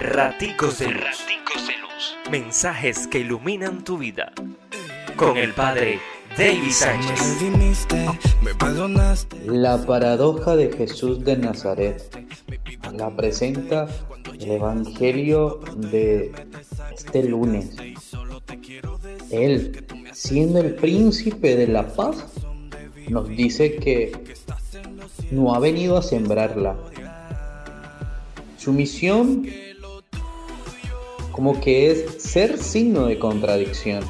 Raticos de Luz. Mensajes que iluminan tu vida. Con el Padre David Sánchez. La paradoja de Jesús de Nazaret la presenta el Evangelio de este lunes. Él, siendo el príncipe de la paz, nos dice que no ha venido a sembrarla. Su misión como que es ser signo de contradicción,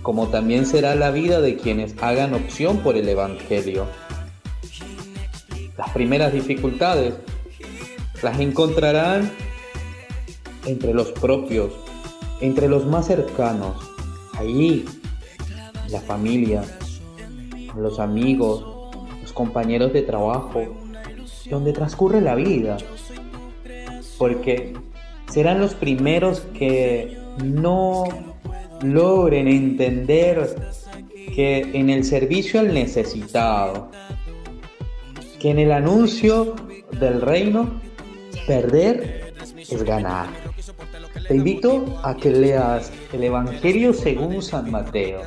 como también será la vida de quienes hagan opción por el Evangelio. Las primeras dificultades las encontrarán entre los propios, entre los más cercanos, allí, la familia, los amigos, los compañeros de trabajo, donde transcurre la vida. Porque serán los primeros que no logren entender que en el servicio al necesitado, que en el anuncio del reino, perder es ganar. Te invito a que leas el Evangelio según San Mateo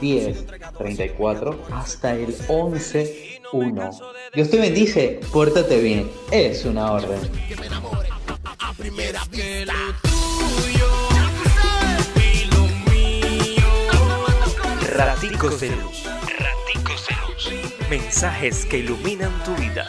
10, 34 hasta el 11, 1. Dios te bendice, pórtate bien, es una orden. Raticos de luz. Raticos de luz. Mensajes que iluminan tu vida.